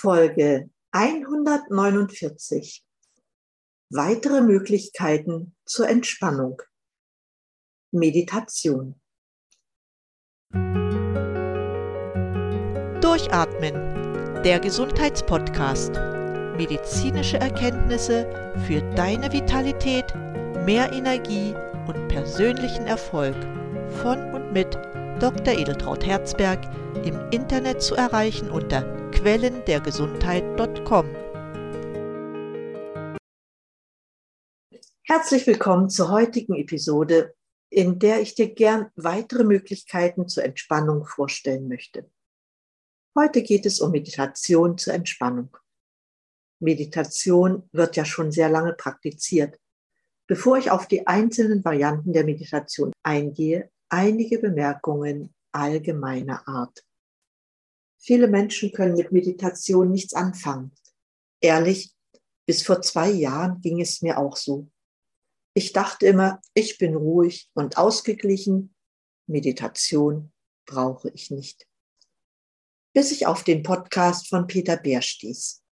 Folge 149. Weitere Möglichkeiten zur Entspannung. Meditation. Durchatmen. Der Gesundheitspodcast. Medizinische Erkenntnisse für deine Vitalität, mehr Energie und persönlichen Erfolg. Von und mit Dr. Edeltraut Herzberg im Internet zu erreichen unter quellendergesundheit.com. Herzlich willkommen zur heutigen Episode, in der ich dir gern weitere Möglichkeiten zur Entspannung vorstellen möchte. Heute geht es um Meditation zur Entspannung. Meditation wird ja schon sehr lange praktiziert. Bevor ich auf die einzelnen Varianten der Meditation eingehe, einige Bemerkungen allgemeiner Art. Viele Menschen können mit Meditation nichts anfangen. Ehrlich, bis vor zwei Jahren ging es mir auch so. Ich dachte immer, ich bin ruhig und ausgeglichen. Meditation brauche ich nicht. Bis ich auf den Podcast von Peter Bär stieß.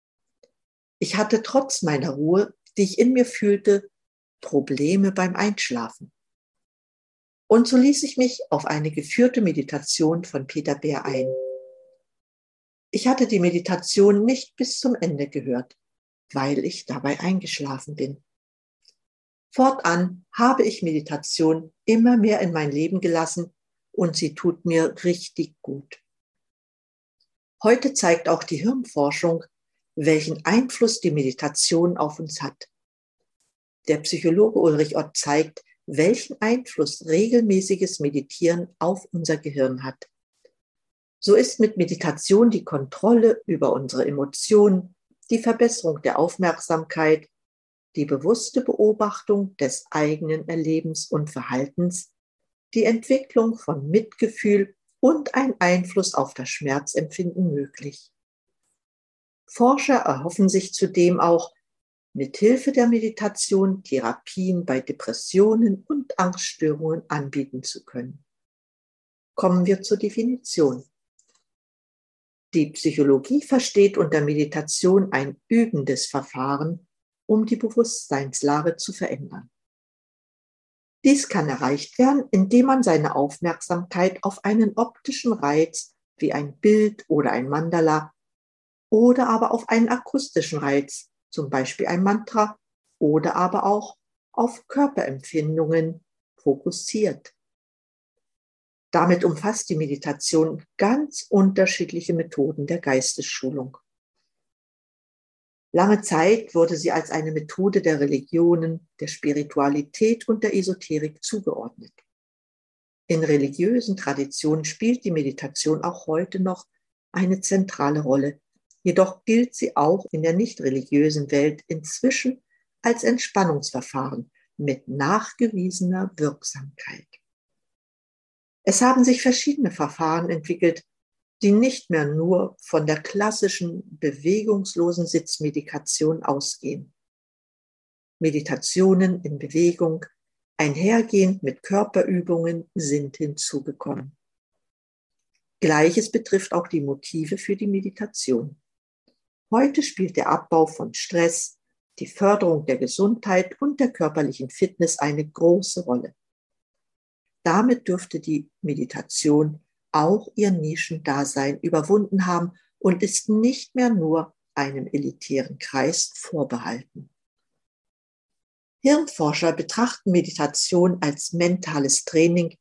Ich hatte trotz meiner Ruhe, die ich in mir fühlte, Probleme beim Einschlafen. Und so ließ ich mich auf eine geführte Meditation von Peter Bär ein. Ich hatte die Meditation nicht bis zum Ende gehört, weil ich dabei eingeschlafen bin. Fortan habe ich Meditation immer mehr in mein Leben gelassen und sie tut mir richtig gut. Heute zeigt auch die Hirnforschung, welchen Einfluss die Meditation auf uns hat. Der Psychologe Ulrich Ott zeigt, welchen Einfluss regelmäßiges Meditieren auf unser Gehirn hat. So ist mit Meditation die Kontrolle über unsere Emotionen, die Verbesserung der Aufmerksamkeit, die bewusste Beobachtung des eigenen Erlebens und Verhaltens, die Entwicklung von Mitgefühl und ein Einfluss auf das Schmerzempfinden möglich. Forscher erhoffen sich zudem auch, mit Hilfe der Meditation Therapien bei Depressionen und Angststörungen anbieten zu können. Kommen wir zur Definition. Die Psychologie versteht unter Meditation ein übendes Verfahren, um die Bewusstseinslage zu verändern. Dies kann erreicht werden, indem man seine Aufmerksamkeit auf einen optischen Reiz wie ein Bild oder ein Mandala oder aber auf einen akustischen Reiz, zum Beispiel ein Mantra oder aber auch auf Körperempfindungen fokussiert. Damit umfasst die Meditation ganz unterschiedliche Methoden der Geistesschulung. Lange Zeit wurde sie als eine Methode der Religionen, der Spiritualität und der Esoterik zugeordnet. In religiösen Traditionen spielt die Meditation auch heute noch eine zentrale Rolle. Jedoch gilt sie auch in der nicht religiösen Welt inzwischen als Entspannungsverfahren mit nachgewiesener Wirksamkeit. Es haben sich verschiedene Verfahren entwickelt, die nicht mehr nur von der klassischen bewegungslosen Sitzmedikation ausgehen. Meditationen in Bewegung, einhergehend mit Körperübungen, sind hinzugekommen. Gleiches betrifft auch die Motive für die Meditation. Heute spielt der Abbau von Stress, die Förderung der Gesundheit und der körperlichen Fitness eine große Rolle. Damit dürfte die Meditation auch ihr Nischendasein überwunden haben und ist nicht mehr nur einem elitären Kreis vorbehalten. Hirnforscher betrachten Meditation als mentales Training,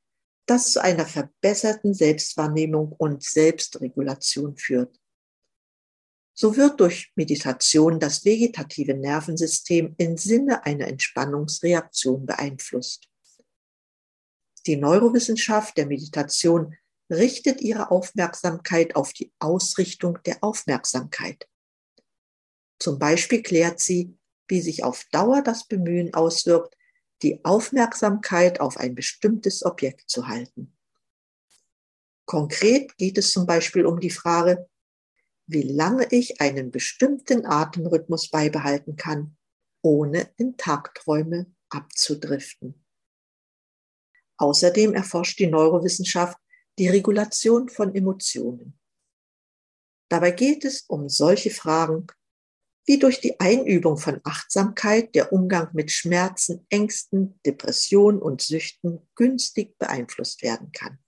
das zu einer verbesserten Selbstwahrnehmung und Selbstregulation führt. So wird durch Meditation das vegetative Nervensystem im Sinne einer Entspannungsreaktion beeinflusst. Die Neurowissenschaft der Meditation richtet ihre Aufmerksamkeit auf die Ausrichtung der Aufmerksamkeit. Zum Beispiel klärt sie, wie sich auf Dauer das Bemühen auswirkt, die Aufmerksamkeit auf ein bestimmtes Objekt zu halten. Konkret geht es zum Beispiel um die Frage, wie lange ich einen bestimmten Atemrhythmus beibehalten kann, ohne in Tagträume abzudriften. Außerdem erforscht die Neurowissenschaft die Regulation von Emotionen. Dabei geht es um solche Fragen, wie durch die Einübung von Achtsamkeit der Umgang mit Schmerzen, Ängsten, Depressionen und Süchten günstig beeinflusst werden kann.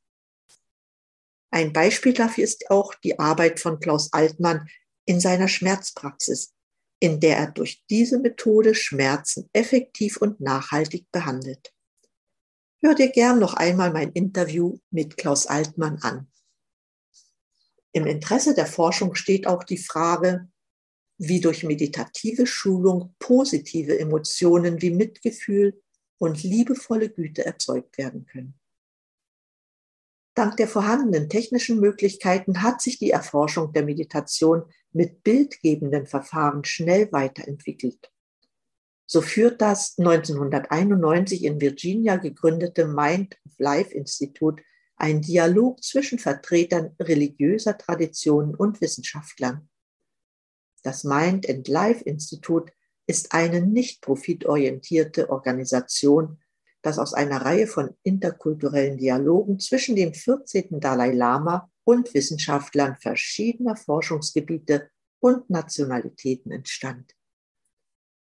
Ein Beispiel dafür ist auch die Arbeit von Klaus Altmann in seiner Schmerzpraxis, in der er durch diese Methode Schmerzen effektiv und nachhaltig behandelt. Hör dir gern noch einmal mein Interview mit Klaus Altmann an. Im Interesse der Forschung steht auch die Frage, wie durch meditative Schulung positive Emotionen wie Mitgefühl und liebevolle Güte erzeugt werden können. Dank der vorhandenen technischen Möglichkeiten hat sich die Erforschung der Meditation mit bildgebenden Verfahren schnell weiterentwickelt. So führt das 1991 in Virginia gegründete Mind of Life Institut einen Dialog zwischen Vertretern religiöser Traditionen und Wissenschaftlern. Das Mind and Life Institut ist eine nicht profitorientierte Organisation, das aus einer Reihe von interkulturellen Dialogen zwischen dem 14. Dalai Lama und Wissenschaftlern verschiedener Forschungsgebiete und Nationalitäten entstand.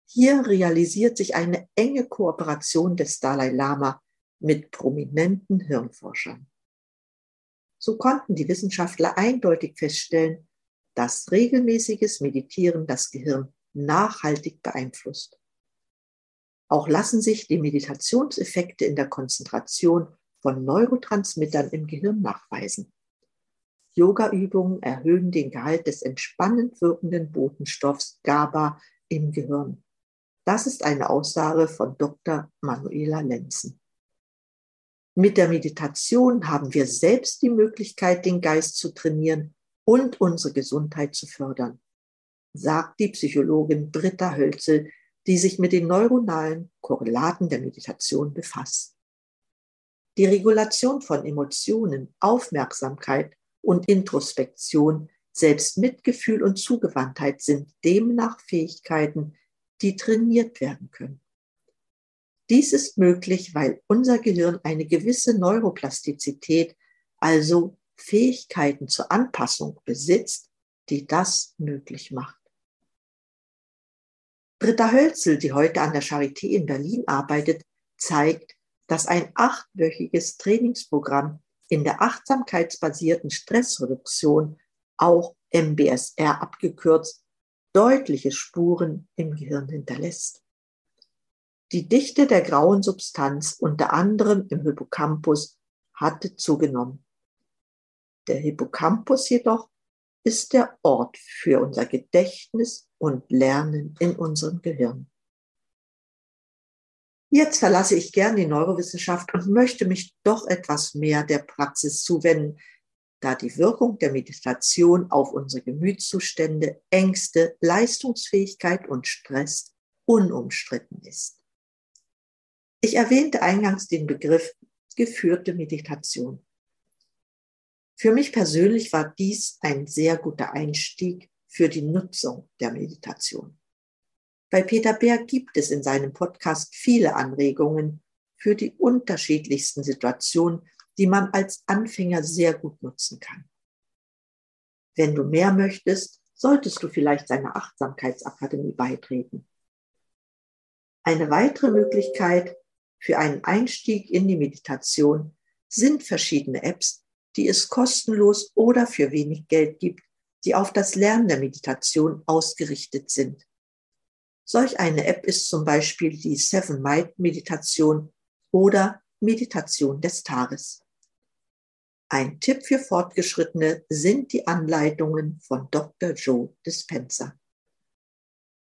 Hier realisiert sich eine enge Kooperation des Dalai Lama mit prominenten Hirnforschern. So konnten die Wissenschaftler eindeutig feststellen, dass regelmäßiges Meditieren das Gehirn nachhaltig beeinflusst. Auch lassen sich die Meditationseffekte in der Konzentration von Neurotransmittern im Gehirn nachweisen. Yoga-Übungen erhöhen den Gehalt des entspannend wirkenden Botenstoffs GABA im Gehirn. Das ist eine Aussage von Dr. Manuela Lenzen. Mit der Meditation haben wir selbst die Möglichkeit, den Geist zu trainieren und unsere Gesundheit zu fördern, sagt die Psychologin Britta Hölzel, die sich mit den neuronalen Korrelaten der Meditation befasst. Die Regulation von Emotionen, Aufmerksamkeit und Introspektion, selbst Mitgefühl und Zugewandtheit sind demnach Fähigkeiten, die trainiert werden können. Dies ist möglich, weil unser Gehirn eine gewisse Neuroplastizität, also Fähigkeiten zur Anpassung besitzt, die das möglich macht. Britta Hölzel, die heute an der Charité in Berlin arbeitet, zeigt, dass ein achtwöchiges Trainingsprogramm in der achtsamkeitsbasierten Stressreduktion, auch MBSR abgekürzt, deutliche Spuren im Gehirn hinterlässt. Die Dichte der grauen Substanz, unter anderem im Hippocampus, hatte zugenommen. Der Hippocampus jedoch ist der Ort für unser Gedächtnis und Lernen in unserem Gehirn. Jetzt verlasse ich gern die Neurowissenschaft und möchte mich doch etwas mehr der Praxis zuwenden, da die Wirkung der Meditation auf unsere Gemütszustände, Ängste, Leistungsfähigkeit und Stress unumstritten ist. Ich erwähnte eingangs den Begriff geführte Meditation. Für mich persönlich war dies ein sehr guter Einstieg für die Nutzung der Meditation. Bei Peter Bär gibt es in seinem Podcast viele Anregungen für die unterschiedlichsten Situationen, die man als Anfänger sehr gut nutzen kann. Wenn du mehr möchtest, solltest du vielleicht seiner Achtsamkeitsakademie beitreten. Eine weitere Möglichkeit für einen Einstieg in die Meditation sind verschiedene Apps, die es kostenlos oder für wenig Geld gibt, die auf das Lernen der Meditation ausgerichtet sind. Solch eine App ist zum Beispiel die Seven Might Meditation oder Meditation des Tages. Ein Tipp für Fortgeschrittene sind die Anleitungen von Dr. Joe Dispenza.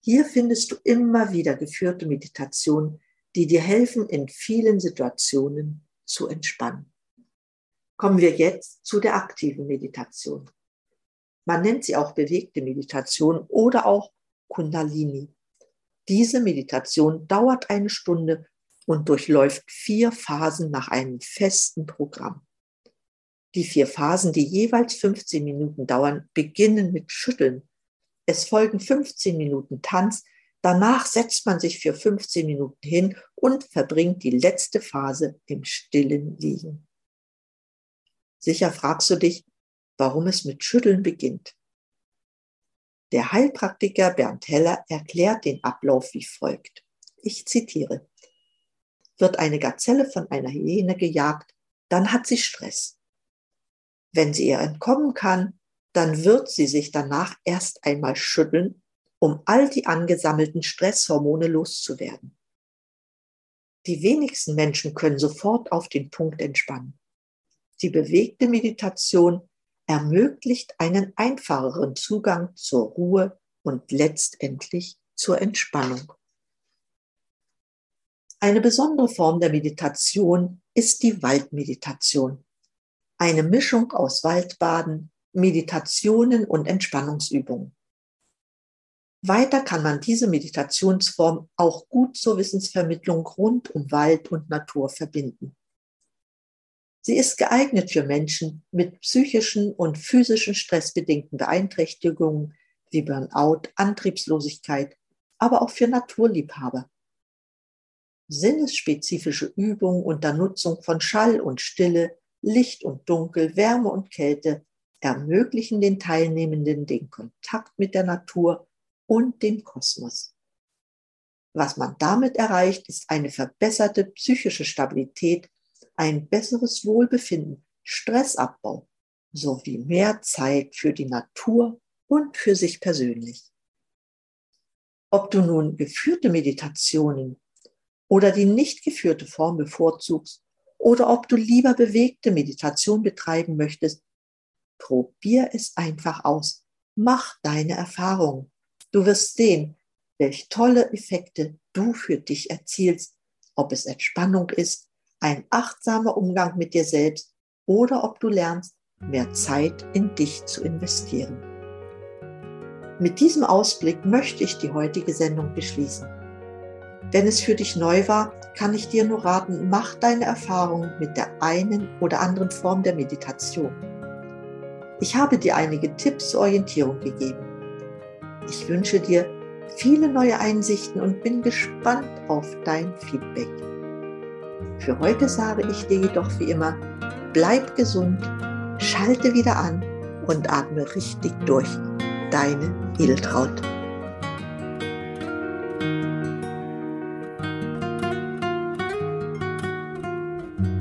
Hier findest du immer wieder geführte Meditationen, die dir helfen, in vielen Situationen zu entspannen. Kommen wir jetzt zu der aktiven Meditation. Man nennt sie auch bewegte Meditation oder auch Kundalini. Diese Meditation dauert eine Stunde und durchläuft vier Phasen nach einem festen Programm. Die vier Phasen, die jeweils 15 Minuten dauern, beginnen mit Schütteln. Es folgen 15 Minuten Tanz. Danach setzt man sich für 15 Minuten hin und verbringt die letzte Phase im stillen Liegen. Sicher fragst du dich, warum es mit Schütteln beginnt. Der Heilpraktiker Bernd Heller erklärt den Ablauf wie folgt. Ich zitiere. Wird eine Gazelle von einer Hyäne gejagt, dann hat sie Stress. Wenn sie ihr entkommen kann, dann wird sie sich danach erst einmal schütteln, um all die angesammelten Stresshormone loszuwerden. Die wenigsten Menschen können sofort auf den Punkt entspannen. Die bewegte Meditation ermöglicht einen einfacheren Zugang zur Ruhe und letztendlich zur Entspannung. Eine besondere Form der Meditation ist die Waldmeditation. Eine Mischung aus Waldbaden, Meditationen und Entspannungsübungen. Weiter kann man diese Meditationsform auch gut zur Wissensvermittlung rund um Wald und Natur verbinden. Sie ist geeignet für Menschen mit psychischen und physischen stressbedingten Beeinträchtigungen wie Burnout, Antriebslosigkeit, aber auch für Naturliebhaber. Sinnesspezifische Übungen unter Nutzung von Schall und Stille, Licht und Dunkel, Wärme und Kälte ermöglichen den Teilnehmenden den Kontakt mit der Natur und dem Kosmos. Was man damit erreicht, ist eine verbesserte psychische Stabilität ein besseres Wohlbefinden, Stressabbau sowie mehr Zeit für die Natur und für sich persönlich. Ob du nun geführte Meditationen oder die nicht geführte Form bevorzugst oder ob du lieber bewegte Meditation betreiben möchtest, probier es einfach aus. Mach deine Erfahrung. Du wirst sehen, welch tolle Effekte du für dich erzielst, ob es Entspannung ist, ein achtsamer Umgang mit dir selbst oder ob du lernst, mehr Zeit in dich zu investieren. Mit diesem Ausblick möchte ich die heutige Sendung beschließen. Wenn es für dich neu war, kann ich dir nur raten, mach deine Erfahrungen mit der einen oder anderen Form der Meditation. Ich habe dir einige Tipps zur Orientierung gegeben. Ich wünsche dir viele neue Einsichten und bin gespannt auf dein Feedback. Für heute sage ich dir jedoch wie immer, bleib gesund, schalte wieder an und atme richtig durch. Deine Edeltraut.